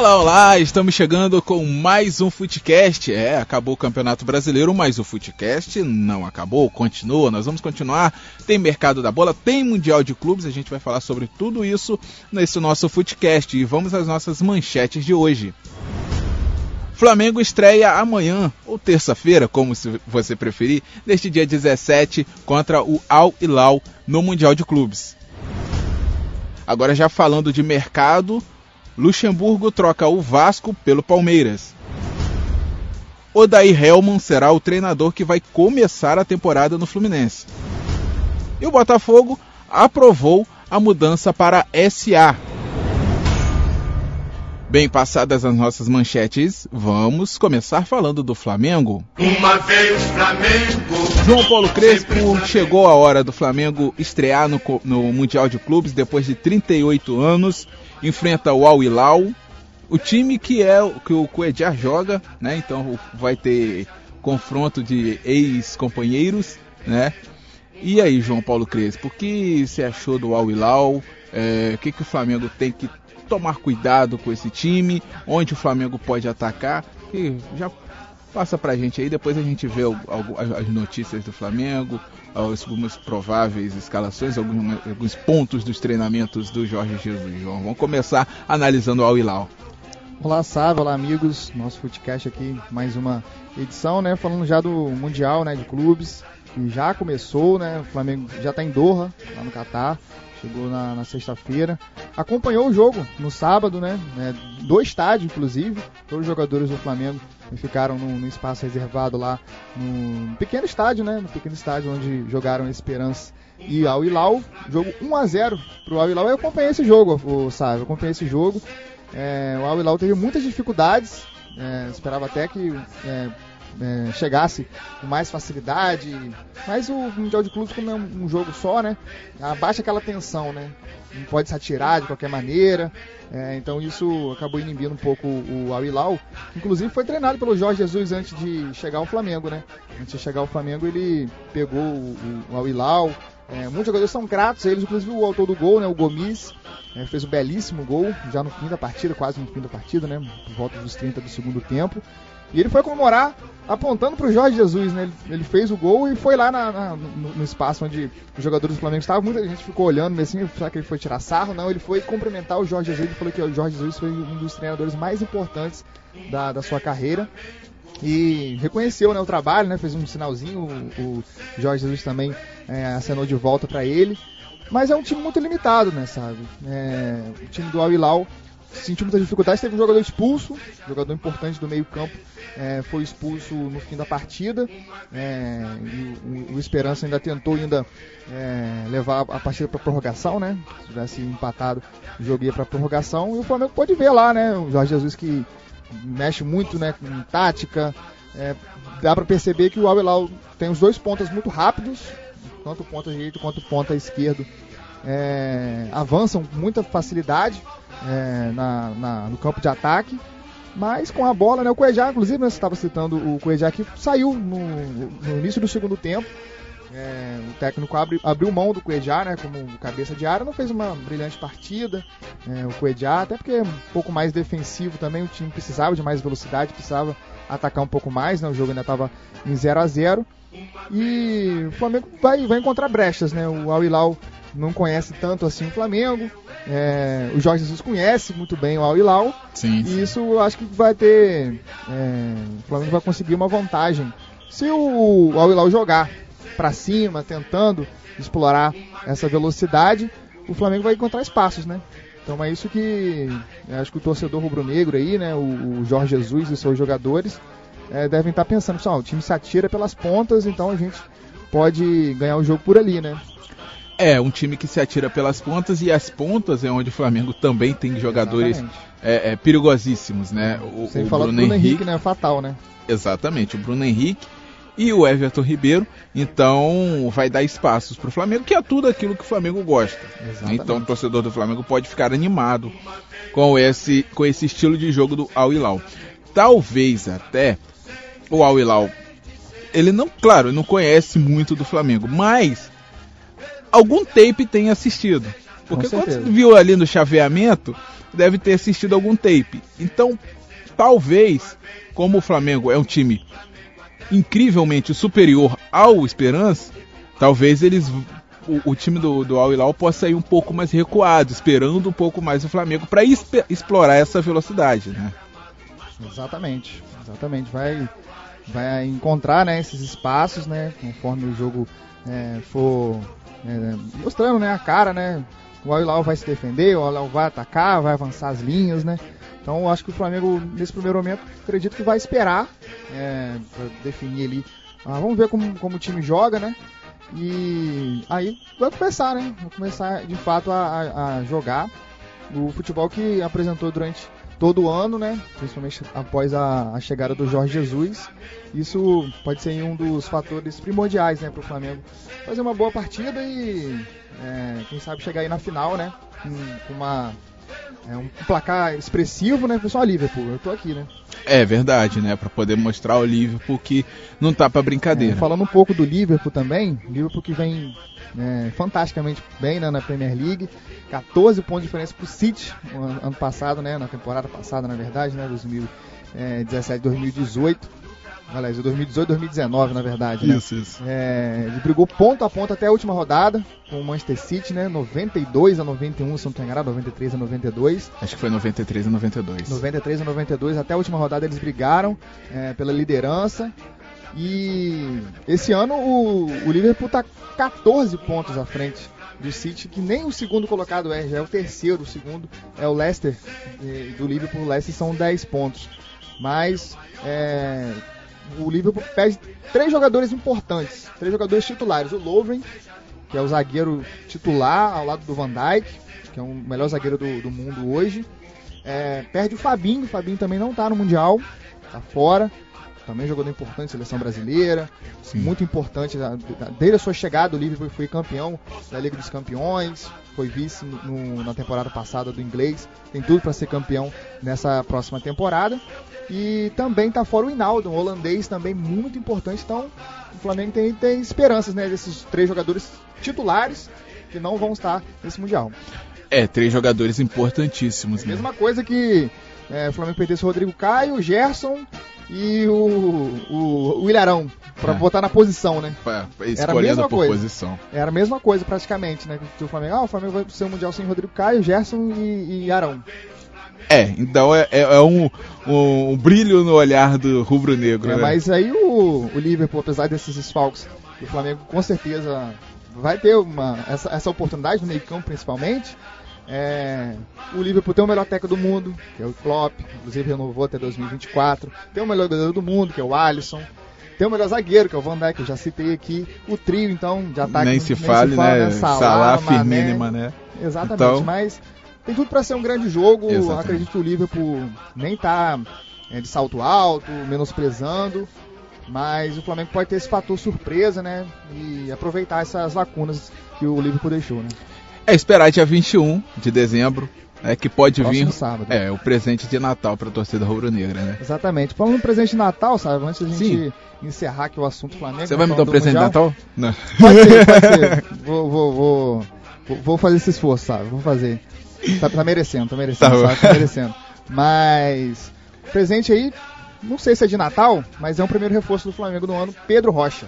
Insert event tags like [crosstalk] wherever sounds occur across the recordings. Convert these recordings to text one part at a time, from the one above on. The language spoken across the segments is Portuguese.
Olá, olá! Estamos chegando com mais um Footcast. É, acabou o Campeonato Brasileiro, mas o Footcast não acabou, continua. Nós vamos continuar. Tem mercado da bola, tem Mundial de Clubes. A gente vai falar sobre tudo isso nesse nosso Footcast. E vamos às nossas manchetes de hoje. Flamengo estreia amanhã, ou terça-feira, como você preferir, neste dia 17, contra o Al Hilal no Mundial de Clubes. Agora já falando de mercado, Luxemburgo troca o Vasco pelo Palmeiras. Odair Helman será o treinador que vai começar a temporada no Fluminense. E o Botafogo aprovou a mudança para SA. Bem passadas as nossas manchetes, vamos começar falando do Flamengo. Uma vez Flamengo. João Paulo Crespo chegou a hora do Flamengo estrear no, no Mundial de Clubes depois de 38 anos. Enfrenta o Al Hilal, o time que é que o Coedjar joga, né? Então vai ter confronto de ex-companheiros, né? E aí, João Paulo Crespo, o que você achou do Al Hilal? É, o que, que o Flamengo tem que tomar cuidado com esse time, onde o Flamengo pode atacar. E já passa pra gente aí, depois a gente vê as notícias do Flamengo, algumas prováveis escalações, alguns, alguns pontos dos treinamentos do Jorge Jesus. João, vamos começar analisando o Al Hilal. Olá, Sávio, olá, amigos. Nosso podcast aqui, mais uma edição, né? Falando já do Mundial, né, de clubes, que já começou, né? O Flamengo já está em Doha, lá no Catar chegou na, na sexta-feira. Acompanhou o jogo no sábado, né? É, do estádio, inclusive. Todos os jogadores do Flamengo ficaram no, no, espaço reservado lá no pequeno estádio, né? No pequeno estádio onde jogaram Esperança e Al Hilal. Jogo 1 a 0 pro Al Hilal. Eu acompanhei esse jogo, o Sábio. Eu acompanhei esse jogo. É, o Al Hilal teve muitas dificuldades. É, esperava até que é, é, chegasse com mais facilidade. Mas o Mundial de Clubes, como é um, jogo só, né? Abaixa aquela tensão, né? Não pode se atirar de qualquer maneira. É, então isso acabou inibindo um pouco o, o Al Hilal. Inclusive foi treinado pelo Jorge Jesus antes de chegar ao Flamengo, né? Antes de chegar ao Flamengo ele pegou o, o Al Hilal. É, muitos jogadores são gratos a eles, inclusive o autor do gol, né? O Gomes. É, fez um belíssimo gol já no fim da partida, quase no fim da partida, né? Por volta dos 30 do segundo tempo. E ele foi comemorar apontando para o Jorge Jesus, né? Ele, ele, fez o gol e foi lá na, na, no, no, espaço onde os jogadores do Flamengo estavam. Muita gente ficou olhando, assim, será que ele foi tirar sarro? Não, ele foi cumprimentar o Jorge Jesus. Ele falou que o Jorge Jesus foi um dos treinadores mais importantes da, da sua carreira. E reconheceu né, o trabalho, né? Fez um sinalzinho. O, o Jorge Jesus também é, acenou de volta para ele. Mas é um time muito limitado, né, sabe? É, o time do Al Hilal sentiu muitas dificuldades. Teve um jogador expulso, jogador importante do meio-campo, é, foi expulso no fim da partida. É, o, o, Esperança ainda tentou ainda é, levar a partida para prorrogação, né? Se tivesse empatado, o jogo ia para prorrogação. E o Flamengo pode ver lá, né? O Jorge Jesus que mexe muito, né? Com tática. É, dá para perceber que o Al tem os dois pontas muito rápidos, tanto ponta direito quanto ponta esquerdo. É, avançam com muita facilidade é, na, na, no campo de ataque. Mas com a bola, né? O Cuejá, inclusive, né, você estava citando o Cuejá que saiu no, no, início do segundo tempo. É, o técnico abre, abriu mão do Cuejá, né? Como cabeça de área, não fez uma brilhante partida. É, o Cuejá, até porque é um pouco mais defensivo também, o time precisava de mais velocidade, precisava atacar um pouco mais, né? O jogo ainda estava em 0 a 0 E o Flamengo vai, vai encontrar brechas, né? O Al Hilal não conhece tanto assim o Flamengo. É, o Jorge Jesus conhece muito bem o Al Hilal. Sim, E isso eu acho que vai ter. É, o Flamengo vai conseguir uma vantagem. Se o Al Hilal jogar para cima, tentando explorar essa velocidade, o Flamengo vai encontrar espaços, né? Então é isso que acho que o torcedor rubro-negro aí, né, o, o, Jorge Jesus e seus jogadores é, devem estar pensando, pessoal, o time se atira pelas pontas, então a gente pode ganhar o jogo por ali, né? É, um time que se atira pelas pontas e as pontas é onde o Flamengo também tem jogadores é, é, perigosíssimos, né? O, Sem o falar Bruno, Bruno Henrique, Henrique, né? Fatal, né? Exatamente, o Bruno Henrique e o Everton Ribeiro. Então vai dar espaços para o Flamengo, que é tudo aquilo que o Flamengo gosta. Exatamente. Então o torcedor do Flamengo pode ficar animado com esse, com esse estilo de jogo do Al Hilal. Talvez até o Al Hilal, ele não, claro, não conhece muito do Flamengo, mas algum tape tem assistido. Porque quando viu ali no chaveamento, deve ter assistido algum tape. Então, talvez, como o Flamengo é um time incrivelmente superior ao Esperança, talvez eles o, o, time do, do Al Hilal possa ir um pouco mais recuado, esperando um pouco mais o Flamengo para explorar essa velocidade, né? Exatamente, exatamente. Vai, vai encontrar né, esses espaços, né? Conforme o jogo é, for é, mostrando né, a cara, né? O Al Hilal vai se defender, o Al Hilal vai atacar, vai avançar as linhas, né? Então acho que o Flamengo, nesse primeiro momento, acredito que vai esperar é, para definir ali. Ah, vamos ver como, como o time joga, né? E aí vai começar, né? Vai começar de fato a, a jogar o futebol que apresentou durante todo ano, né? Principalmente após a, a, chegada do Jorge Jesus. Isso pode ser um dos fatores primordiais, né, para o Flamengo fazer uma boa partida e é, quem sabe chegar aí na final, né? Com, uma é um placar expressivo, né? Pessoal, Liverpool, eu tô aqui, né? É verdade, né? Para poder mostrar ao Liverpool que não tá para brincadeira. É, falando um pouco do Liverpool também, Liverpool que vem é, fantasticamente bem né, na Premier League, 14 pontos de diferença pro City ano, ano passado, né? Na temporada passada, na verdade, né? 2017, 2018 aliás, 2018 2019, na verdade. Né? Isso, isso. É, ele brigou ponto a ponto até a última rodada com o Manchester City, né? 92 a 91, se não estou enganado, 93 a 92. Acho que foi 93 a 92. 93 a 92, até a última rodada eles brigaram é, pela liderança. E esse ano o, o Liverpool está 14 pontos à frente do City, que nem o segundo colocado é, já é o terceiro, o segundo é o Leicester, do Liverpool, o Leicester são 10 pontos. Mas é, o Liverpool perde três jogadores importantes, três jogadores titulares. O Lovren, que é o zagueiro titular ao lado do Van Dijk, que é o melhor zagueiro do, do mundo hoje. É, perde o Fabinho, o Fabinho também não está no Mundial, está fora. Também jogador importante, seleção brasileira, Sim. muito importante. Desde a sua chegada, o Liverpool foi campeão da Liga dos Campeões, foi vice no, na temporada passada do inglês, tem tudo para ser campeão nessa próxima temporada. E também está fora o Hinaldo, um holandês também muito importante. Então o Flamengo tem, tem esperanças né, desses três jogadores titulares que não vão estar nesse Mundial. É, três jogadores importantíssimos. É né? Mesma coisa que é, o Flamengo perdesse o Rodrigo Caio, o Gerson e o, o, o Ilharão para é. botar na posição, né? Era a mesma coisa. Posição. Era a mesma coisa praticamente, né? Que o Flamengo, ah, o Flamengo vai ser o mundial sem Rodrigo Caio, Gerson e, e Arão. É, então é, é, é um, um, um, brilho no olhar do rubro-negro. É, né? Mas aí o, o Liverpool, apesar desses desfalques, o Flamengo com certeza vai ter uma, essa, essa oportunidade no meio-campo, principalmente. É, o Liverpool tem o melhor técnico do mundo, que é o Klopp, inclusive renovou até 2024. Tem o melhor goleiro do mundo, que é o Alisson. Tem o melhor zagueiro, que é o Van Dijk, que eu já citei aqui. O trio, então, de ataque. Nem se nem fale, se fala, né? né? Salah, Salah Firmino, Mané. Exatamente, então... mas tem tudo para ser um grande jogo. Exatamente. Acredito que o Liverpool nem tá é, de salto alto, menosprezando. Mas o Flamengo pode ter esse fator surpresa, né? E aproveitar essas lacunas que o Liverpool deixou, né? É esperar dia 21 de dezembro, é que pode Próximo vir sábado. é o presente de Natal para a torcida rubro-negra, né? Exatamente. Falando no presente de Natal, sabe, antes da gente Sim. encerrar aqui o assunto Flamengo. Você vai me dar um presente mundial, de Natal? Não. Pode ser, [laughs] pode ser. Vou, vou, vou, vou, fazer esse esforço, sabe? Vou fazer. Tá, tá merecendo, tá merecendo, tá sabe? Tá merecendo. Mas presente aí, não sei se é de Natal, mas é um primeiro reforço do Flamengo no ano, Pedro Rocha.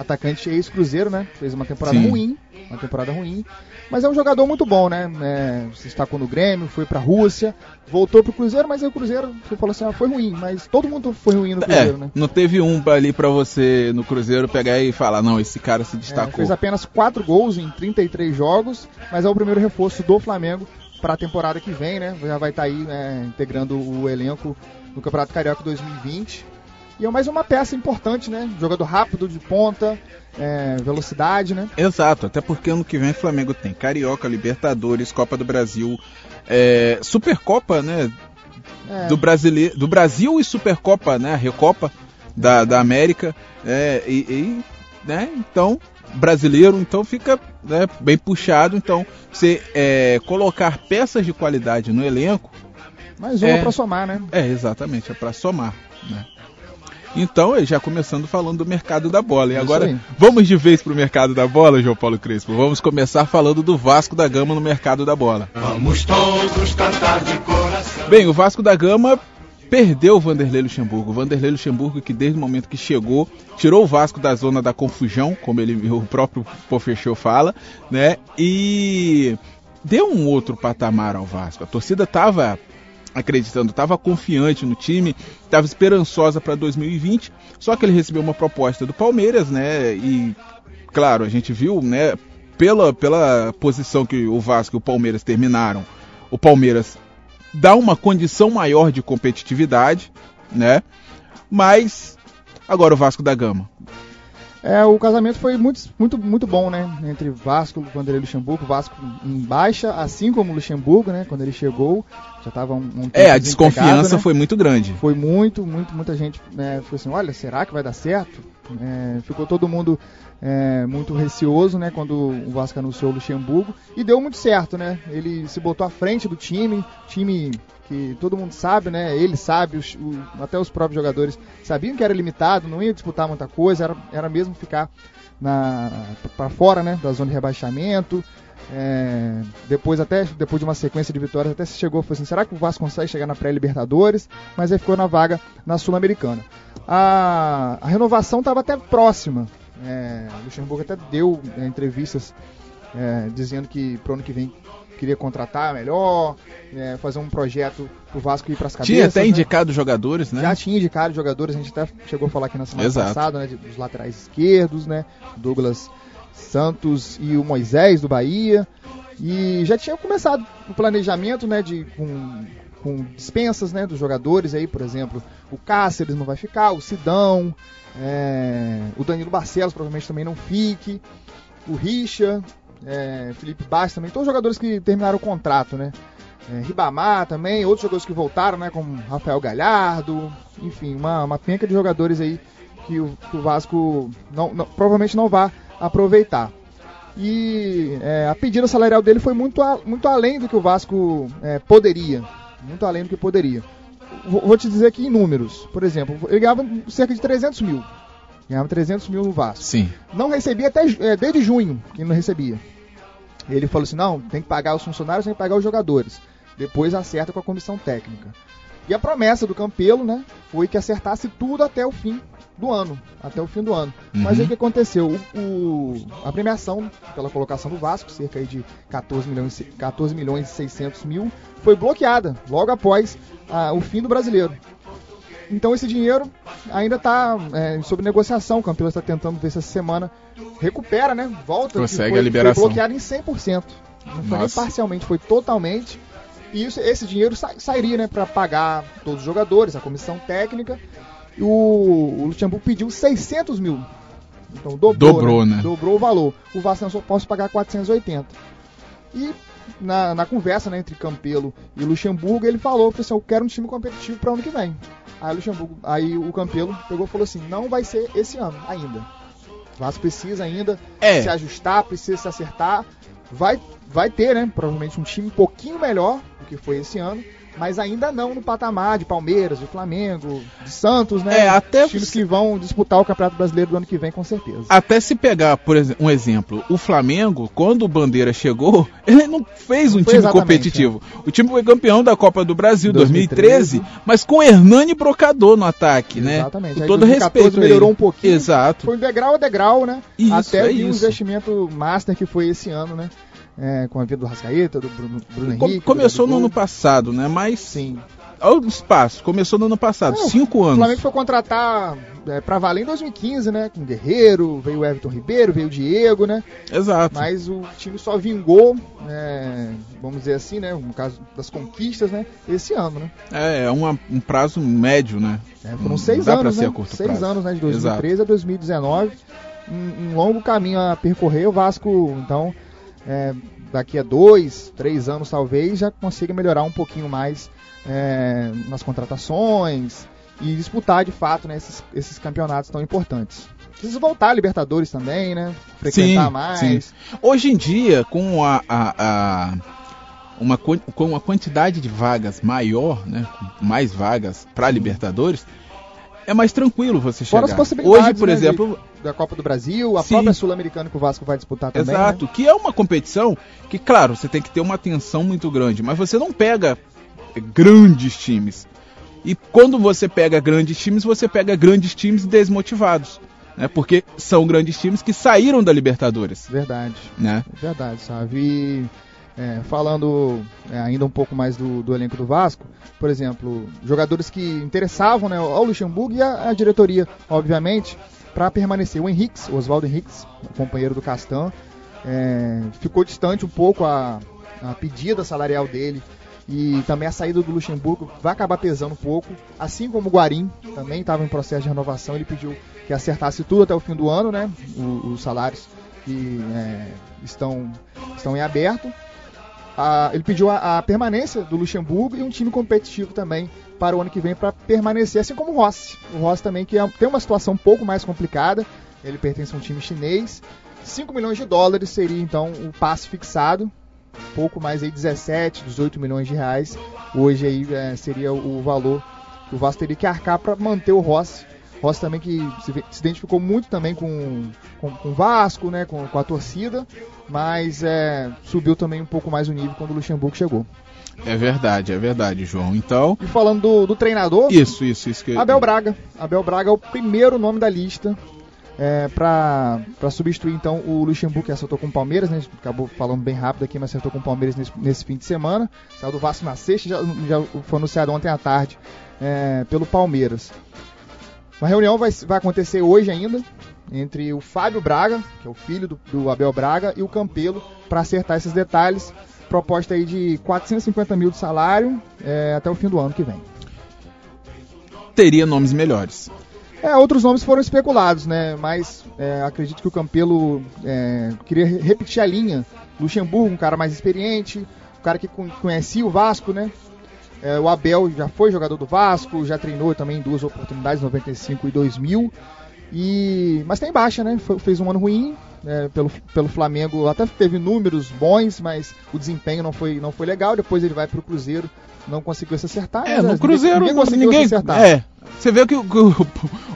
Atacante ex-Cruzeiro, né? Fez uma temporada Sim. ruim, uma temporada ruim. Mas é um jogador muito bom, né? É, se destacou no Grêmio, foi pra Rússia, voltou pro Cruzeiro, mas aí o Cruzeiro, você falou assim, ah, foi ruim, mas todo mundo foi ruim no Cruzeiro, é, né? Não teve um ali pra você no Cruzeiro pegar e falar, não, esse cara se destacou. É, fez apenas 4 gols em 33 jogos, mas é o primeiro reforço do Flamengo para a temporada que vem, né? Já vai estar tá aí né, integrando o elenco no Campeonato Carioca 2020. E é mais uma peça importante, né? Jogador rápido, de ponta, é, velocidade, né? Exato, até porque ano que vem o Flamengo tem Carioca, Libertadores, Copa do Brasil, é, Supercopa, né? É. Do, brasileiro, do Brasil e Supercopa, né? Recopa da, da América. É, e, e, né? Então, brasileiro, então fica né, bem puxado. Então, você é, colocar peças de qualidade no elenco. Mais uma é, para somar, né? É, exatamente, é para somar. Né? Então, já começando falando do mercado da bola. E Isso agora, aí. vamos de vez pro mercado da bola, João Paulo Crespo. Vamos começar falando do Vasco da Gama no mercado da bola. Vamos todos cantar de coração. Bem, o Vasco da Gama perdeu o Vanderlei Luxemburgo. O Vanderlei Luxemburgo que desde o momento que chegou, tirou o Vasco da zona da confusão, como ele o próprio Pofechou fala, né? E deu um outro patamar ao Vasco. A torcida estava acreditando, estava confiante no time, estava esperançosa para 2020, só que ele recebeu uma proposta do Palmeiras, né? E claro, a gente viu, né, pela, pela posição que o Vasco e o Palmeiras terminaram, o Palmeiras dá uma condição maior de competitividade, né? Mas agora o Vasco da Gama. É, o casamento foi muito, muito, muito bom, né? Entre Vasco e Vanderlei Luxemburgo. Vasco em baixa, assim como Luxemburgo, né? Quando ele chegou, já estava um, um É, a desconfiança né? foi muito grande. Foi muito, muito, muita gente né, ficou assim, olha, será que vai dar certo? É, ficou todo mundo é, muito receoso, né, quando o Vasco anunciou o Luxemburgo e deu muito certo, né? Ele se botou à frente do time, time que todo mundo sabe, né? Ele sabe, o, até os próprios jogadores sabiam que era limitado, não ia disputar muita coisa, era, era mesmo ficar para fora, né, da zona de rebaixamento. É, depois até depois de uma sequência de vitórias até se chegou foi assim será que o Vasco consegue chegar na pré-Libertadores mas aí ficou na vaga na Sul-Americana a, a renovação estava até próxima é, Luxemburgo até deu é, entrevistas é, dizendo que pro ano que vem queria contratar melhor, é, fazer um projeto pro Vasco ir para as cabeças. Tinha até né? indicado jogadores, né? Já tinha indicado jogadores, a gente até chegou a falar aqui na semana Exato. passada, né, dos laterais esquerdos, né? Douglas Santos e o Moisés do Bahia. E já tinha começado o planejamento, né, de com, com dispensas, né, dos jogadores aí, por exemplo, o Cáceres não vai ficar, o Sidão, é, o Danilo Barcelos provavelmente também não fique, o Richa, é, Felipe Bastos também, todos os jogadores que terminaram o contrato, né? É, Ribamar também, outros jogadores que voltaram, né? Como Rafael Galhardo, enfim, uma, uma penca de jogadores aí que o, que o Vasco não, não, provavelmente não vai aproveitar. E é, a pedida salarial dele foi muito, a, muito além do que o Vasco é, poderia. Muito além do que poderia. Vou, te dizer aqui em números. Por exemplo, ele ganhava cerca de 300 mil Ganhava 300 mil no Vasco. Sim. Não recebia até é, desde junho, que não recebia. Ele falou assim: não, tem que pagar os funcionários, tem que pagar os jogadores. Depois acerta com a comissão técnica. E a promessa do Campelo, né, foi que acertasse tudo até o fim do ano, até o fim do ano. Uhum. Mas aí o que aconteceu? O, o, a premiação pela colocação do Vasco, cerca de 14 milhões, 14 milhões e 600 mil, foi bloqueada logo após ah, o fim do brasileiro. Então esse dinheiro ainda está é, sob negociação. O Campelo está tentando ver se essa semana recupera, né? Volta. Consegue foi, a liberação. Foi bloqueado em 100%. Não foi nem parcialmente, foi totalmente. E isso, esse dinheiro sa sairia né, para pagar todos os jogadores, a comissão técnica. E o, o Luxemburgo pediu 600 mil. Então dobrou, dobrou né? né? Dobrou o valor. O Vasco só posso pagar 480. E na, na conversa né, entre Campelo e Luxemburgo, ele falou: assim, eu quero um time competitivo para o ano que vem. Aí, Luxemburgo, aí o Campelo pegou e falou assim: não vai ser esse ano ainda. O Vasco precisa ainda é. se ajustar, precisa se acertar. Vai, vai ter, né? Provavelmente um time um pouquinho melhor do que foi esse ano mas ainda não no patamar de Palmeiras, de Flamengo, de Santos, né? É, até times que vão disputar o Campeonato Brasileiro do ano que vem, com certeza. Até se pegar, por exemplo, um exemplo, o Flamengo, quando o Bandeira chegou, [laughs] ele não fez um time competitivo. É. O time foi campeão da Copa do Brasil 2013, 2013 mas com Hernani Brocador no ataque, exatamente. né? Exatamente. Com todo respeito. melhorou um pouquinho. Exato. Foi degrau a degrau, né? Isso, Até é o investimento master que foi esse ano, né? É, com a vida do Rascaeta, do Bruno, Bruno Henrique. Começou no ano passado, né? Mas. Sim. Olha o espaço, começou no ano passado, Não, cinco anos. O Flamengo foi contratar é, pra valer em 2015, né? Com Guerreiro, veio o Everton Ribeiro, veio o Diego, né? Exato. Mas o time só vingou, é, vamos dizer assim, né? No caso das conquistas, né? Esse ano, né? É, é uma, um prazo médio, né? É, foram seis dá anos, pra né? a curto seis prazo. anos, né? De 2013 Exato. a 2019. Um, um, longo caminho a percorrer. O Vasco, então, é, daqui a dois, três anos talvez, já consiga melhorar um pouquinho mais é, nas contratações e disputar de fato né, esses, esses campeonatos tão importantes. Precisa voltar a Libertadores também, né? Frequentar sim, mais. Sim. Hoje em dia, com a, a, a uma, com uma quantidade de vagas maior, né, mais vagas para Libertadores, é mais tranquilo você chegar. Fora as possibilidades, Hoje, por né, exemplo, da Copa do Brasil, a Sim. própria Sul-Americana que o Vasco vai disputar também. Exato, né? que é uma competição que, claro, você tem que ter uma atenção muito grande, mas você não pega grandes times. E quando você pega grandes times, você pega grandes times desmotivados, né? Porque são grandes times que saíram da Libertadores, Verdade. né? Verdade, sabe? E, é, falando é, ainda um pouco mais do, do elenco do Vasco, por exemplo, jogadores que interessavam né, ao Luxemburgo e a diretoria, obviamente, para permanecer. O Henriques, o Oswaldo Henriques, companheiro do Castan, é, ficou distante um pouco a, a pedida salarial dele e também a saída do Luxemburgo vai acabar pesando um pouco, assim como o Guarim também estava em processo de renovação, ele pediu que acertasse tudo até o fim do ano, né? os salários que é, estão, estão em aberto. A- ele pediu a, a permanência do Luxemburgo e um time competitivo também para o ano que vem para permanecer, assim como o Rossi. O Rossi também que é- tem uma situação um pouco mais complicada. Ele pertence a um time chinês. 5 milhões de dólares seria então o passe fixado. Pouco mais aí 17, 18 milhões de reais. Hoje aí é, seria o valor que o Vasco teria que arcar para manter o Rossi. Rossi também que se, se identificou muito também com, com, com o Vasco, né, com, com a torcida, mas é, subiu também um pouco mais o nível quando o Luxemburgo chegou. É verdade, é verdade, João. Então, E falando do, do treinador, isso, isso, isso que Abel Braga. Abel Braga é o primeiro nome da lista é, para substituir então o Luxemburgo que acertou com o Palmeiras, né? A gente acabou falando bem rápido aqui, mas acertou com o Palmeiras nesse, nesse fim de semana. Saiu do Vasco na sexta, já, já foi anunciado ontem à tarde é, pelo Palmeiras. Uma reunião vai, vai acontecer hoje ainda entre o Fábio Braga, que é o filho do, do Abel Braga, e o Campelo para acertar esses detalhes. Proposta aí de 450 mil de salário é, até o fim do ano que vem. teria nomes melhores. É, outros nomes foram especulados, né? Mas é, acredito que o Campelo é, queria re- repetir a linha. Luxemburgo, um cara mais experiente, um cara que con- conhecia o Vasco, né? É, o Abel já foi jogador do Vasco, já treinou também em duas oportunidades, 95 e 2000. E, mas tem baixa, né? Foi- fez um ano ruim é, pelo, pelo Flamengo, até teve números bons, mas o desempenho não foi, não foi legal. Depois ele vai pro Cruzeiro, não conseguiu se acertar. É, né? no Cruzeiro ninguém ninguém, conseguiu se acertar. É, você vê que [laughs] o, o,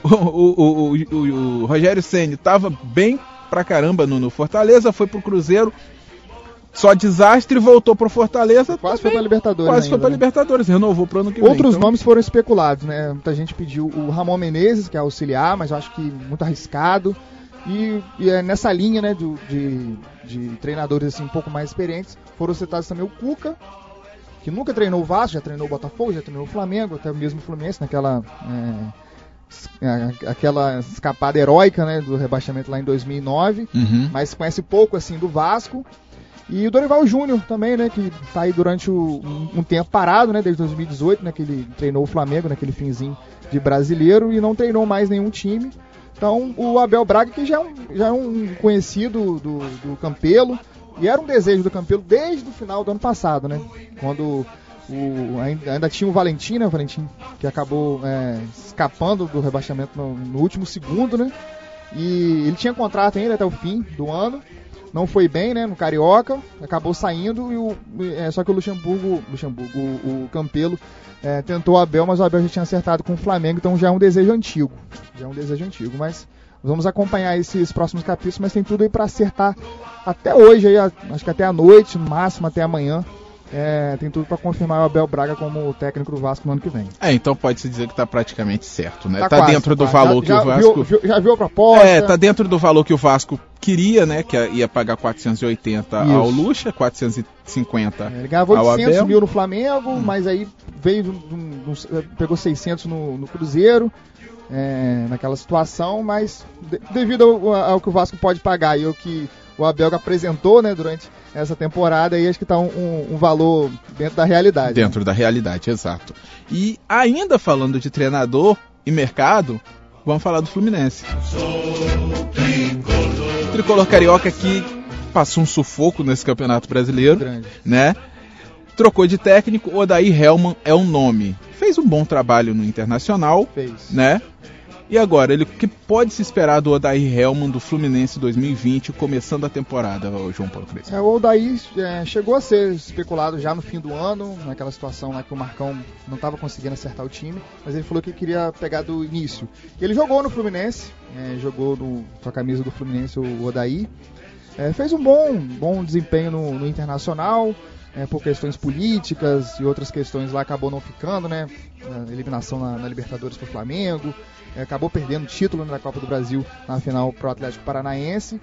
o, o, o- o Rogério Ceni tava bem pra caramba no, no Fortaleza, foi pro Cruzeiro, só desastre, voltou pro Fortaleza. Quase foi também pra Libertadores. Quase foi ainda, pra né? Libertadores, renovou pro ano que vem. Outros então- nomes foram especulados, né? Muita gente pediu o Ramon Menezes, que é auxiliar, mas eu acho que muito arriscado. E, e é nessa linha, né, do- de, de treinadores assim um pouco mais experientes, foram citados também o Cuca, que nunca treinou o Vasco, já treinou o Botafogo, já treinou o Flamengo, até mesmo o Fluminense naquela é, é, aquela escapada heróica, né, do rebaixamento lá em 2009 Uhum. mas conhece pouco assim do Vasco. E o Dorival Júnior também, né, que tá aí durante o- um, um tempo parado, né, desde 2018, né, que ele treinou o Flamengo naquele finzinho de brasileiro e não treinou mais nenhum time. Então, o Abel Braga, que já é um, já é um conhecido do, do Campelo, e era um desejo do Campelo desde o final do ano passado, né, quando o, ainda, ainda tinha o Valentim, né, o Valentim que acabou é, escapando do rebaixamento no, no último segundo, né, e ele tinha contrato ainda até o fim do ano. Não foi bem, né, no Carioca, acabou saindo e o é, só que o Luxemburgo, Luxemburgo, o, o Campelo é, tentou o Abel, mas o Abel já tinha acertado com o Flamengo, então já é um desejo antigo. Já é um desejo antigo, mas vamos acompanhar esses próximos capítulos, mas tem tudo aí para acertar até hoje aí, acho que até a noite, no máximo até amanhã. É, tem tudo para confirmar o Abel Braga como técnico do Vasco no ano que vem. É, então pode-se dizer que tá praticamente certo, né? Tá, quase, dentro do quase. valor já, que o já Vasco... Viu, já viu a proposta? É, tá dentro do valor que o Vasco queria, né? Que ia pagar 480 ao Isso. Lucha, 450 É, Ele ganhava ao 800 Abel. mil no Flamengo, mas aí veio, um- um- pegou 600 no, no Cruzeiro, é, naquela situação, mas de- devido ao, ao que o Vasco pode pagar e ao que o Abel apresentou né, durante essa temporada, aí acho que tá um, um- um valor dentro da realidade. né? Dentro da realidade, exato. E ainda falando de treinador e mercado, vamos falar do Fluminense. O tricolor carioca que passou um sufoco nesse campeonato brasileiro, Grande. né? Trocou de técnico, Odair Hellman é um nome. Fez um bom trabalho no Internacional, Fez. né? E agora, ele, que pode se esperar do Odair Helman do Fluminense 2020, começando a temporada, João Paulo Crespo? É, o Odair é, chegou a ser especulado já no fim do ano, naquela situação lá que o Marcão não estava conseguindo acertar o time, mas ele falou que queria pegar do início. Ele jogou no Fluminense, é, jogou no, com a camisa do Fluminense, o Odair. É, fez um bom, bom desempenho no, no Internacional, é, por questões políticas e outras questões lá acabou não ficando, né? Eliminação na, na Libertadores para o Flamengo, é, acabou perdendo o título na Copa do Brasil na final pro Atlético Paranaense.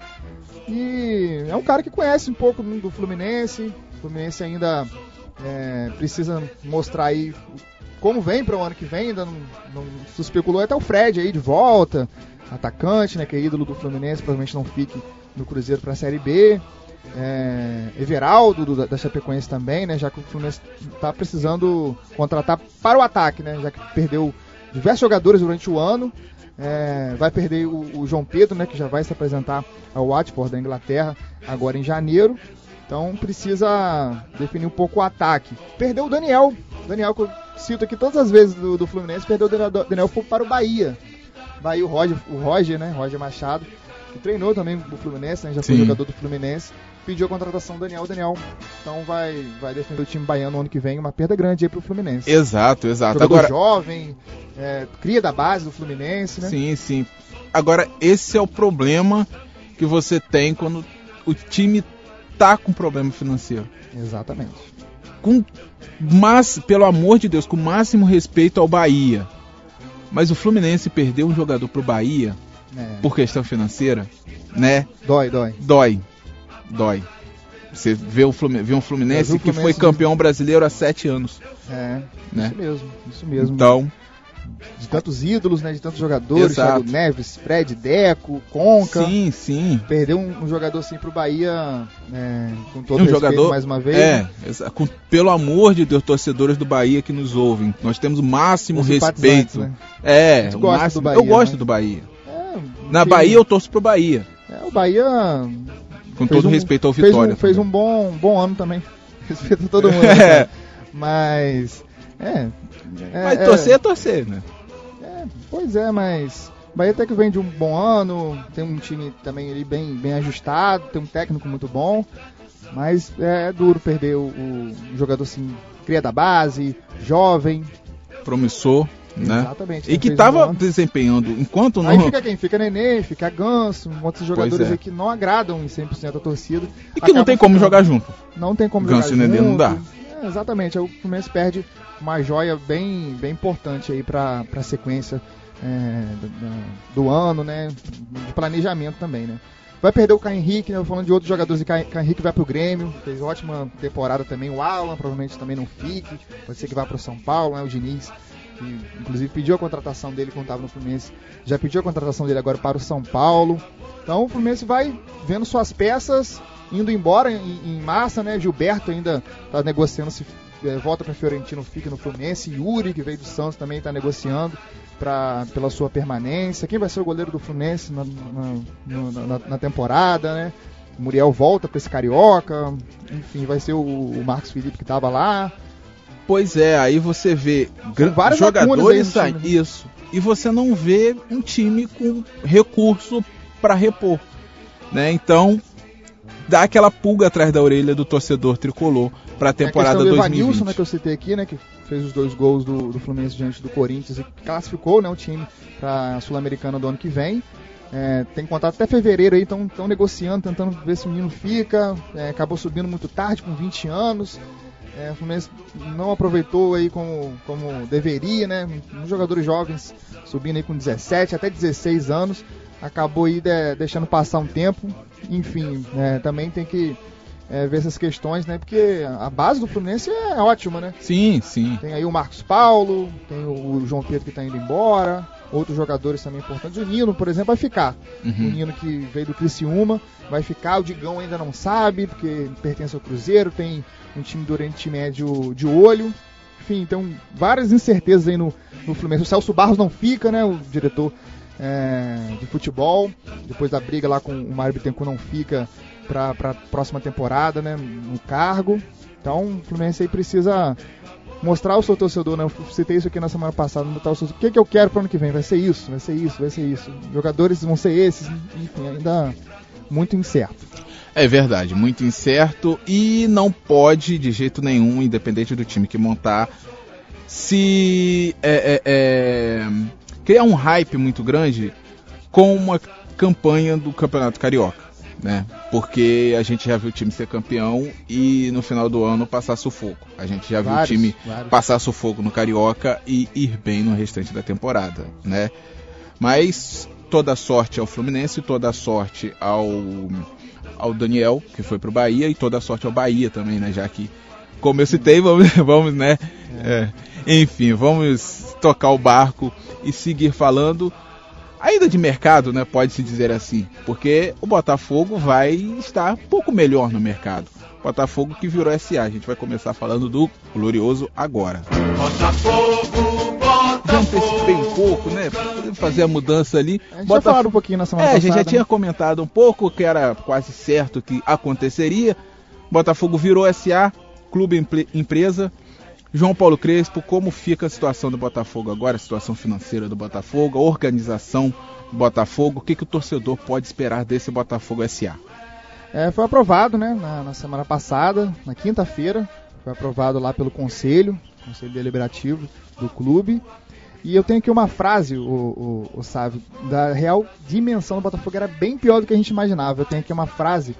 E é um cara que conhece um pouco do Fluminense. O Fluminense ainda é, precisa mostrar aí como vem para o ano que vem, ainda não, não se especulou até o Fred aí de volta, atacante, né, que é ídolo do Fluminense, provavelmente não fique no Cruzeiro para a Série B é, Everaldo do, da Chapecoense também, né? Já que o Fluminense está precisando contratar para o ataque, né? Já que perdeu diversos jogadores durante o ano. É, vai perder o, o, João Pedro, né? Que já vai se apresentar ao Watford da Inglaterra agora em janeiro. Então precisa definir um pouco o ataque. Perdeu o Daniel. Daniel, que eu cito aqui todas as vezes do, do Fluminense, perdeu o Daniel, para o Bahia. Bahia, o Roger, o Roger, né? Roger Machado, que treinou também o Fluminense, né? Já foi Sim. jogador do Fluminense pediu a contratação do Daniel. O Daniel então vai, vai defender o time baiano no ano que vem, uma perda grande aí pro Fluminense. Exato, exato. Jogador Agora jovem, é, cria da base do Fluminense, né? Sim, sim. Agora esse é o problema que você tem quando o time tá com problema financeiro. Exatamente. Com mas pelo amor de Deus, com o máximo respeito ao Bahia. Mas o Fluminense perdeu um jogador pro Bahia é. por questão financeira, né? Dói, dói. Dói dói. Você vê, o Fluminense, vê um Fluminense, que foi campeão brasileiro há sete anos. É, né? isso mesmo, isso mesmo. Então, de tantos ídolos, né? De tantos jogadores, Thiago Neves, Fred, Deco, Conca. Sim, sim. Perdeu um, um jogador assim pro Bahia, né, com todo um respeito jogador, mais uma vez. É, com, pelo amor de Deus, torcedores do Bahia que nos ouvem, nós temos o máximo Os respeito. Né? É, o máximo, Bahia, eu gosto né? do Bahia. É, Na Bahia eu torço pro Bahia. É, o Bahia com todo um, respeito ao Vitória. Fez um, fez um bom, bom ano também. [laughs] Respeito a todo mundo. [laughs] é. Mas. É. é mas torcer é, é torcer, né? É, pois é, mas. Bahia até que vem de um bom ano, tem um time também ali bem, bem ajustado, tem um técnico muito bom, mas é, é duro perder o, o, jogador assim, cria da base, jovem. Promissor né? Exatamente. E que estava um desempenhando enquanto não. Aí fica quem? Fica Nenê, fica Ganso, outros jogadores é. que não agradam em 100% a torcida. E que não tem como jogar junto. Não tem como Ganso jogar junto. Ganso e Nenê não dá. É, exatamente. O Fluminense perde uma joia bem, bem importante aí para a sequência é, do, do, ano, né? De planejamento também, né? Vai perder o Caio Henrique, né? Falando de outros jogadores, o Caio Henrique vai pro Grêmio, fez ótima temporada também. O Alan provavelmente também não fique, pode ser que vá pro São Paulo, né? O Diniz que inclusive pediu a contratação dele quando estava no Fluminense, já pediu a contratação dele agora para o São Paulo. Então o Fluminense vai vendo suas peças indo embora em, em massa, né? Gilberto ainda está negociando se é, volta para Fiorentino, fica no Fluminense. Yuri, que veio do Santos, também está negociando pra, pela sua permanência. Quem vai ser o goleiro do Fluminense na, na, na, na temporada, né? Muriel volta para esse carioca. Enfim, vai ser o, o Marcos Felipe que estava lá. Pois é, aí você vê vários jogadores. Né? Isso. E você não vê um time com recurso para repor. Né? Então, dá aquela pulga atrás da orelha do torcedor tricolor para a temporada é a 2020. O Evanilson, né, que eu citei aqui, né, que fez os dois gols do, do Fluminense diante do Corinthians e classificou né, o time para a Sul-Americana do ano que vem. É, tem contato até fevereiro aí, estão negociando, tentando ver se o menino fica. É, acabou subindo muito tarde, com 20 anos. É, o Fluminense não aproveitou aí como, como deveria, né? Jogadores jovens subindo aí com 17 até 16 anos, acabou aí de, deixando passar um tempo. Enfim, é, também tem que é, ver essas questões, né? Porque a base do Fluminense é ótima, né? Sim, sim. Tem aí o Marcos Paulo, tem o João Pedro que está indo embora, outros jogadores também importantes. O Nino, por exemplo, vai ficar. Uhum. O Nino que veio do Criciúma vai ficar. O Digão ainda não sabe, porque pertence ao Cruzeiro, tem um time do Oriente Médio de olho. Enfim, então várias incertezas aí no, no Fluminense. O Celso Barros não fica, né? O diretor é, de futebol. Depois da briga lá com o Mário Bittencourt não fica para a próxima temporada, né? No cargo. Então o Fluminense aí precisa mostrar ao seu torcedor, né? Eu citei isso aqui na semana passada, mostrar o que, que eu quero para o ano que vem? Vai ser isso, vai ser isso, vai ser isso. Jogadores vão ser esses, enfim, ainda muito incerto. É verdade, muito incerto e não pode de jeito nenhum, independente do time que montar, se é, é, é, criar um hype muito grande com uma campanha do Campeonato Carioca né? Porque a gente já viu o time ser campeão e no final do ano passar sufoco. A gente já vários, viu o time vários. passar sufoco no Carioca e ir bem no restante da temporada, né? Mas toda sorte ao Fluminense, toda sorte ao ao Daniel, que foi pro Bahia, e toda sorte ao Bahia também, né? Já que, como eu citei, vamos, [laughs] vamos né? É. É, enfim, vamos tocar o barco e seguir falando ainda de mercado, né, pode-se dizer assim, porque o Botafogo vai estar um pouco melhor no mercado. Botafogo que virou SA. A gente vai começar falando do Glorioso agora. Botafogo, Botafogo. Já antecipei um pouco, né? Fazer a mudança ali. A gente Botaf... já falaram um pouquinho na semana é, passada. a gente já né? tinha comentado um pouco que era quase certo que aconteceria. Botafogo virou SA, clube empresa. João Paulo Crespo, como fica a situação do Botafogo agora, a situação financeira do Botafogo, a organização do Botafogo, o que, que o torcedor pode esperar desse Botafogo SA? É, foi aprovado né, na, na semana passada, na quinta-feira, foi aprovado lá pelo Conselho, Conselho Deliberativo do clube. E eu tenho aqui uma frase, o, o, o Sávio, da real dimensão do Botafogo era bem pior do que a gente imaginava. Eu tenho aqui uma frase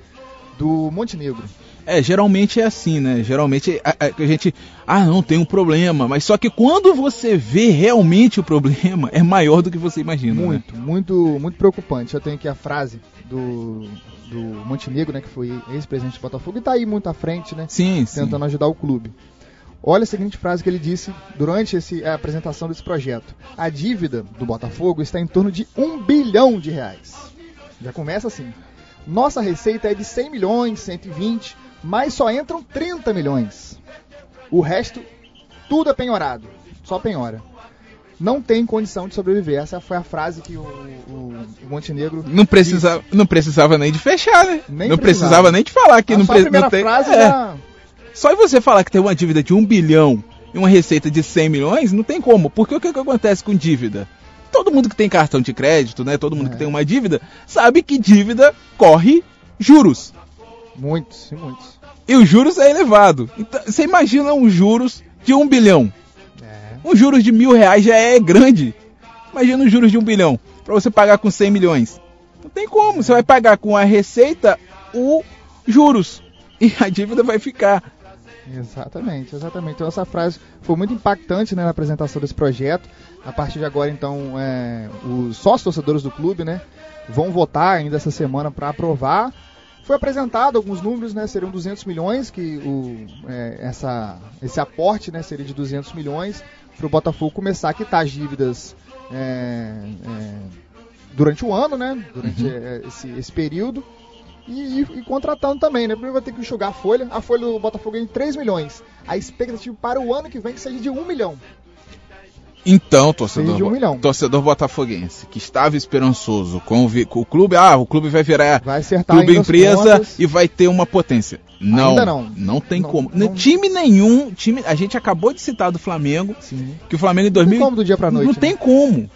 do Montenegro. É, geralmente é assim, né? Geralmente a, a, a, gente, ah, não tem um problema, mas só que quando você vê realmente o problema, é maior do que você imagina. Né? Muito, né? muito, muito preocupante. Eu tenho aqui a frase do, do Montenegro, né, que foi ex-presidente do Botafogo, e tá aí muito à frente, né? Sim, Tentando sim. ajudar o clube. Olha a seguinte frase que ele disse durante esse, a apresentação desse projeto. A dívida do Botafogo está em torno de um bilhão de reais. Já começa assim. Nossa receita é de 100 milhões, 120, mas só entram 30 milhões. O resto, tudo é penhorado, só penhora. Não tem condição de sobreviver. Essa foi a frase que o, o, o Montenegro. Não, precisa, não precisava nem de fechar, né? Nem não precisava. precisava nem de falar que a não precisa. tem. Frase é. já... Só você falar que tem uma dívida de 1 bilhão e uma receita de 100 milhões, não tem como. Porque o que, que acontece com dívida? Todo mundo que tem cartão de crédito, né? Todo mundo é. que tem uma dívida, sabe que dívida corre juros. Muitos, e muitos. E os juros é elevado. Então, você imagina um juros de um bilhão. É. Um juros de mil reais já é grande. Imagina um juros de um bilhão. para você pagar com 100 milhões. Não tem como. Você vai pagar com a receita o juros. E a dívida vai ficar. Exatamente, exatamente. Então essa frase foi muito impactante né, na apresentação desse projeto. A partir de agora, então, é, os sócios torcedores do clube né, vão votar ainda essa semana para aprovar foi apresentado alguns números, né? Seriam 200 milhões, que o, é, essa, esse aporte né, seria de 200 milhões para o Botafogo começar a quitar as dívidas é, é, durante o ano, né? Durante uhum. É, esse, esse, período. E, e, e, contratando também, né? Primeiro vai ter que enxugar a folha. A folha do Botafogo é em 3 milhões. A expectativa para o ano que vem que seja de 1 milhão. Então, torcedor, um torcedor botafoguense que estava esperançoso com o, com o, clube, ah, o clube vai virar vai clube empresa e vai ter uma potência. Não, Ainda não. Não tem não, como. Não... Time nenhum, time, a gente acabou de citar do Flamengo, Sim. que o Flamengo em 2000 não tem como do dia para noite. Não né? tem como.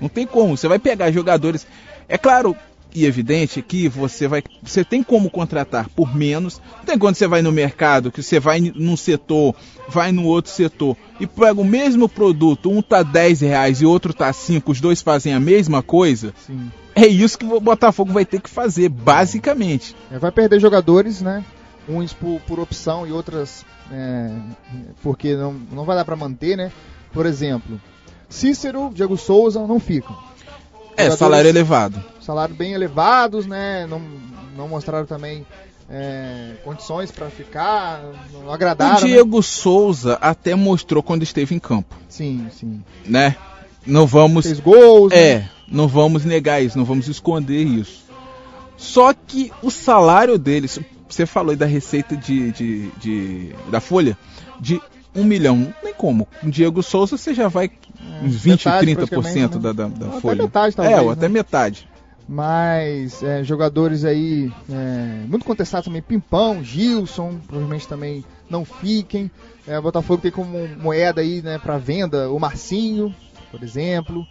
Não tem como. Você vai pegar jogadores. É claro, e evidente que você vai, você tem como contratar por menos. Tem quando você vai no mercado, que você vai num setor, vai no outro setor e pega o mesmo produto, um tá 10 reais e outro tá 5, os dois fazem a mesma coisa. Sim. É isso que o Botafogo vai ter que fazer, basicamente. É, vai perder jogadores, né? Uns por, por opção e outras é, porque não, não vai dar para manter, né? Por exemplo, Cícero, Diego Souza não ficam. É, salário elevado. Salário bem elevados, né? Não, não mostraram também é, condições para ficar, não agradaram. O né? Diego né? Souza até mostrou quando esteve em campo. Sim, sim. Né? Não vamos. Fez gols. É, né? não vamos negar isso, não vamos esconder isso. Só que o salário deles, você falou aí da receita de, de, de da Folha, de um milhão. Não tem como. Com Diego Souza você já vai uns 20, metade, 30% né? da, da, da folha. Até metade, talvez. É, ou até né? metade. Mas é, jogadores aí é, muito contestados também, Pimpão, Gilson, provavelmente também não fiquem. É, o Botafogo tem como moeda aí né, para venda o Marcinho, por exemplo.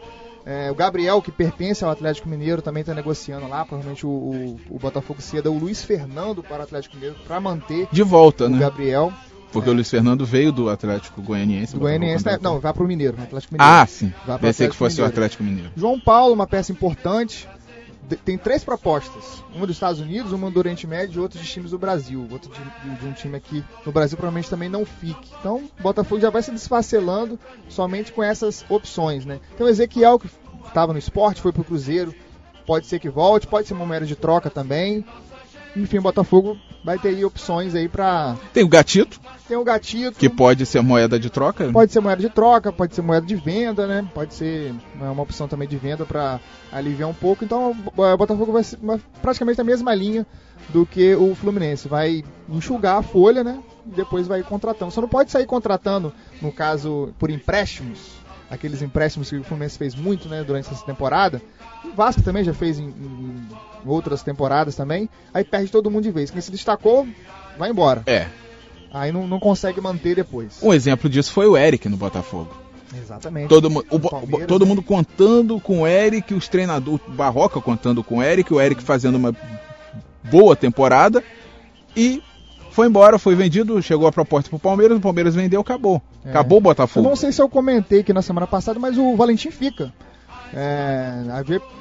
É, o Gabriel, que pertence ao Atlético Mineiro, também está negociando lá. Provavelmente o, o, o Botafogo ceda o Luiz Fernando para o Atlético Mineiro para manter de volta, o né? Gabriel. Porque é. o Luiz Fernando veio do Atlético Goianiense. Goianiense, né? não, vai para o Mineiro, Atlético Mineiro. Ah, sim. Pensei que fosse Mineiro. o Atlético Mineiro. João Paulo, uma peça importante. Tem três propostas. Uma dos Estados Unidos, uma do Oriente Médio e outra de times do Brasil. Outro de, de um time aqui no Brasil provavelmente também não fique. Então, o Botafogo já vai se desfacelando somente com essas opções, né? Então, o Ezequiel, que estava no esporte, foi pro Cruzeiro. Pode ser que volte, pode ser uma moeda de troca também. Enfim, o Botafogo vai ter aí opções aí para Tem o Gatito. Tem o Gatito. Que pode ser moeda de troca? Pode ser moeda de troca, pode ser moeda de venda, né? Pode ser é uma opção também de venda para aliviar um pouco. Então, o Botafogo vai ser praticamente a mesma linha do que o Fluminense. Vai enxugar a folha, né? E depois vai contratando. Só não pode sair contratando, no caso, por empréstimos aqueles empréstimos que o Fluminense fez muito né, durante essa temporada. O Vasco também já fez em, em, outras temporadas também. Aí perde todo mundo de vez. Quem se destacou, vai embora. É. Aí não, não consegue manter depois. Um exemplo disso foi o Eric no Botafogo. Exatamente. Todo, o, o, todo né? mundo contando com o Eric, os treinadores, Barroca contando com o Eric, o Eric fazendo uma boa temporada e foi embora, foi vendido, chegou a proposta pro Palmeiras, o Palmeiras vendeu, acabou. É. Acabou o Botafogo. Eu não sei se eu comentei aqui na semana passada, mas o Valentim fica. É,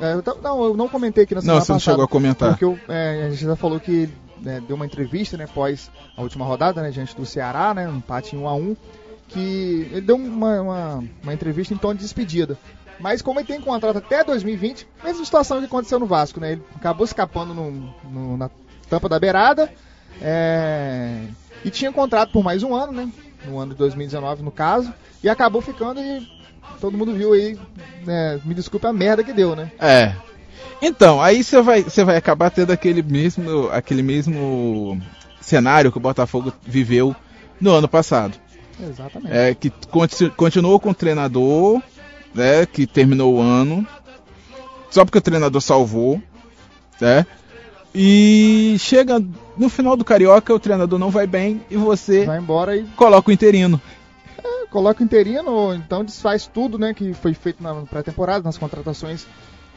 é, não, eu não comentei aqui na semana passada. Não, você não chegou a comentar. Porque eu, é, a gente já falou que né, deu uma entrevista, né, após a última rodada, né, diante do Ceará, né, um empate em 1 a 1 que ele deu uma, uma, uma entrevista em tom de despedida. Mas como ele tem contrato até 2020, mesma situação que aconteceu no Vasco, né? Ele acabou escapando no, no, na tampa da beirada, é... E tinha contrato por mais um ano, né? No ano de 2019, no caso. E acabou ficando e todo mundo viu aí, né? Me desculpe a merda que deu, né? É. Então, aí você vai, você vai acabar tendo aquele mesmo, aquele mesmo cenário que o Botafogo viveu no ano passado. Exatamente. É, que continuou com o treinador, né, que terminou o ano, só porque o treinador salvou, né? E chega no final do Carioca, o treinador não vai bem e você vai embora e coloca o interino. É, coloca o interino, ou então desfaz tudo, né, que foi feito na pré-temporada, nas contratações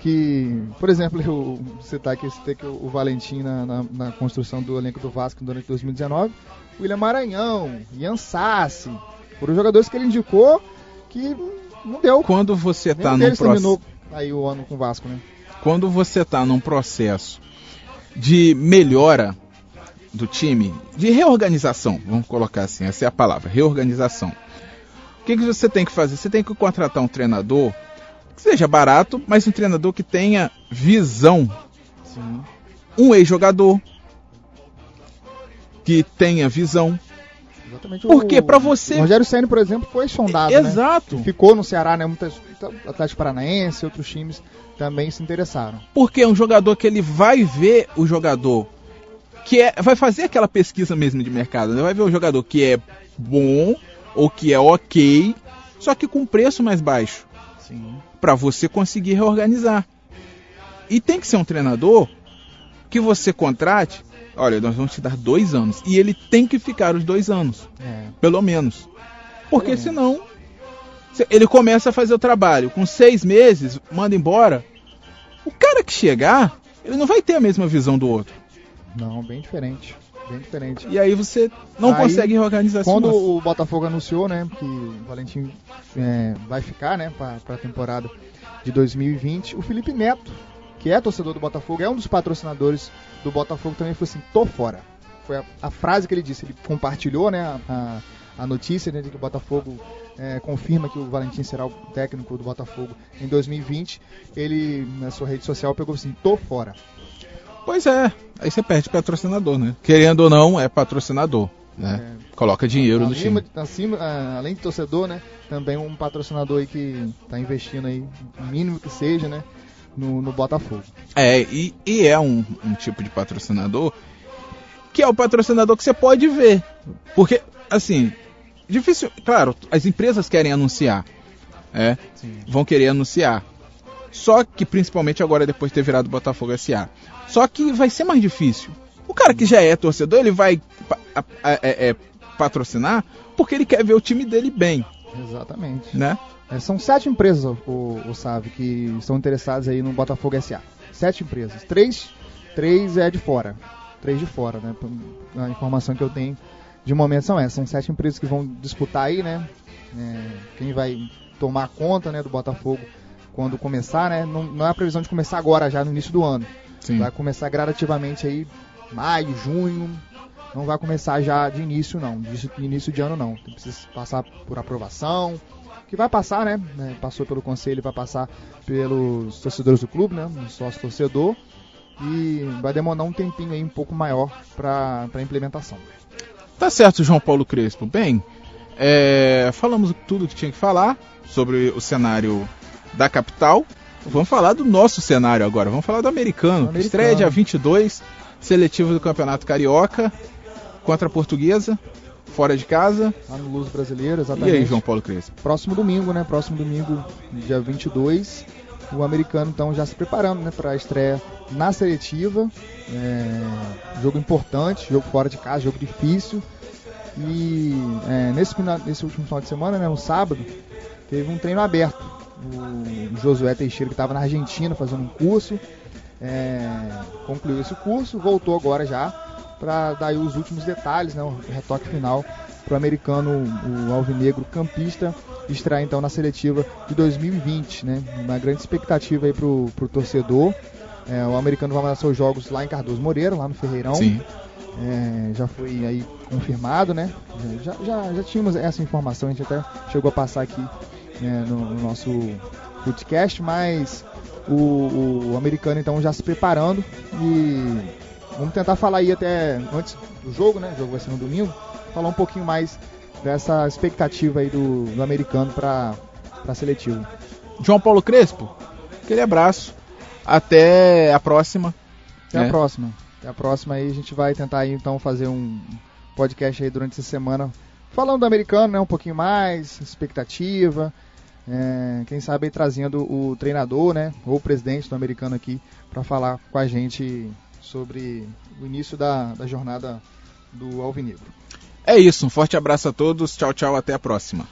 que, por exemplo, eu citar aqui, citei que o Valentim na, na, na, construção do elenco do Vasco durante 2019, William Maranhão, Ian Sassi, foram jogadores que ele indicou que não deu. Quando você está num processo terminou aí o ano com o Vasco, né? Quando você está num processo de melhora do time, de reorganização, vamos colocar assim, essa é a palavra, reorganização. O que, que você tem que fazer? Você tem que contratar um treinador que seja barato, mas um treinador que tenha visão. Sim. Um ex-jogador que tenha visão. Exatamente. Porque para você. O Rogério Senna, por exemplo, foi sondado. Né? Exato. Né? Ficou no Ceará, né? Muitas, Atlético Paranaense, outros times também se interessaram. Porque é um jogador que ele vai ver o jogador que é, vai fazer aquela pesquisa mesmo de mercado, né? vai ver o jogador que é bom ou que é ok, só que com preço mais baixo, para você conseguir reorganizar. E tem que ser um treinador que você contrate. Olha, nós vamos te dar dois anos e ele tem que ficar os dois anos, é. pelo menos, porque pelo senão ele começa a fazer o trabalho. Com seis meses, manda embora. O cara que chegar, ele não vai ter a mesma visão do outro. Não, bem diferente. Bem diferente. E aí você não aí, consegue reorganizar Quando o Botafogo anunciou, né, que o Valentim é, vai ficar, né, para a temporada de 2020, o Felipe Neto, que é torcedor do Botafogo, é um dos patrocinadores do Botafogo, também falou assim: tô fora. Foi a, a frase que ele disse. Ele compartilhou, né, a, a a notícia né, de que o Botafogo é, confirma que o Valentim será o técnico do Botafogo em 2020, ele na sua rede social pegou assim: tô fora. Pois é, aí você perde patrocinador, né? Querendo ou não, é patrocinador. Né? É, Coloca dinheiro no time. Acima, além de torcedor, né? Também um patrocinador aí que está investindo aí, o mínimo que seja, né? No, no Botafogo. É, e, e é um, um tipo de patrocinador que é o patrocinador que você pode ver. Porque, assim, Difícil, claro, as empresas querem anunciar, é, vão querer anunciar. Só que, principalmente agora, depois de ter virado Botafogo SA. Só que vai ser mais difícil. O cara que já é torcedor, ele vai é, é, patrocinar porque ele quer ver o time dele bem. Exatamente. Né? É, são sete empresas, o, o Sabe, que estão interessadas aí no Botafogo SA. Sete empresas. Três, três é de fora. Três de fora, né? A informação que eu tenho de momento são essas. São sete empresas que vão disputar aí, né? É, quem vai tomar conta né, do Botafogo quando começar, né? Não, não é a previsão de começar agora, já no início do ano. Sim. Vai começar gradativamente aí, maio, junho. Não vai começar já de início, não. De início de ano, não. Precisa passar por aprovação, que vai passar, né? né? Passou pelo conselho, vai passar pelos torcedores do clube, né? Um sócio torcedor. E vai demorar um tempinho aí um pouco maior para a implementação. Tá certo, João Paulo Crespo. Bem, é, falamos tudo que tinha que falar sobre o cenário da capital. Vamos falar do nosso cenário agora. Vamos falar do americano. americano. Estreia dia 22, seletivo do Campeonato Carioca contra a Portuguesa fora de casa. Lá no Luz Brasileiro, exatamente. E aí, João Paulo Crespo? Próximo domingo, né? Próximo domingo, dia 22. O americano, então, já se preparando né, para a estreia na seletiva. É, jogo importante, jogo fora de casa, jogo difícil. E é, nesse, nesse último final de semana, né, no sábado, teve um treino aberto. O Josué Teixeira, que estava na Argentina fazendo um curso, é, concluiu esse curso, voltou agora já para dar os últimos detalhes, né, o retoque final para o americano, o alvinegro campista, extrair então na seletiva de 2020, né? Uma grande expectativa aí para o torcedor. É, o americano vai mandar seus jogos lá em Cardoso Moreira, lá no Ferreirão. Sim. É, já foi aí confirmado, né? Já, já, já tínhamos essa informação, a gente até chegou a passar aqui né, no, no, nosso podcast, mas o, o americano então já se preparando e Vamos tentar falar aí até antes do jogo, né? O jogo vai ser no domingo. Falar um pouquinho mais dessa expectativa aí do, do americano para a seletiva. João Paulo Crespo, aquele abraço. Até a próxima. Até né? a próxima. Até a próxima aí a gente vai tentar aí, então fazer um podcast aí durante essa semana falando do americano, né? Um pouquinho mais, expectativa. É, quem sabe trazendo o treinador, né? Ou o presidente do americano aqui para falar com a gente sobre o início da, da jornada do Alvinegro. É isso, um forte abraço a todos, tchau, tchau, até a próxima.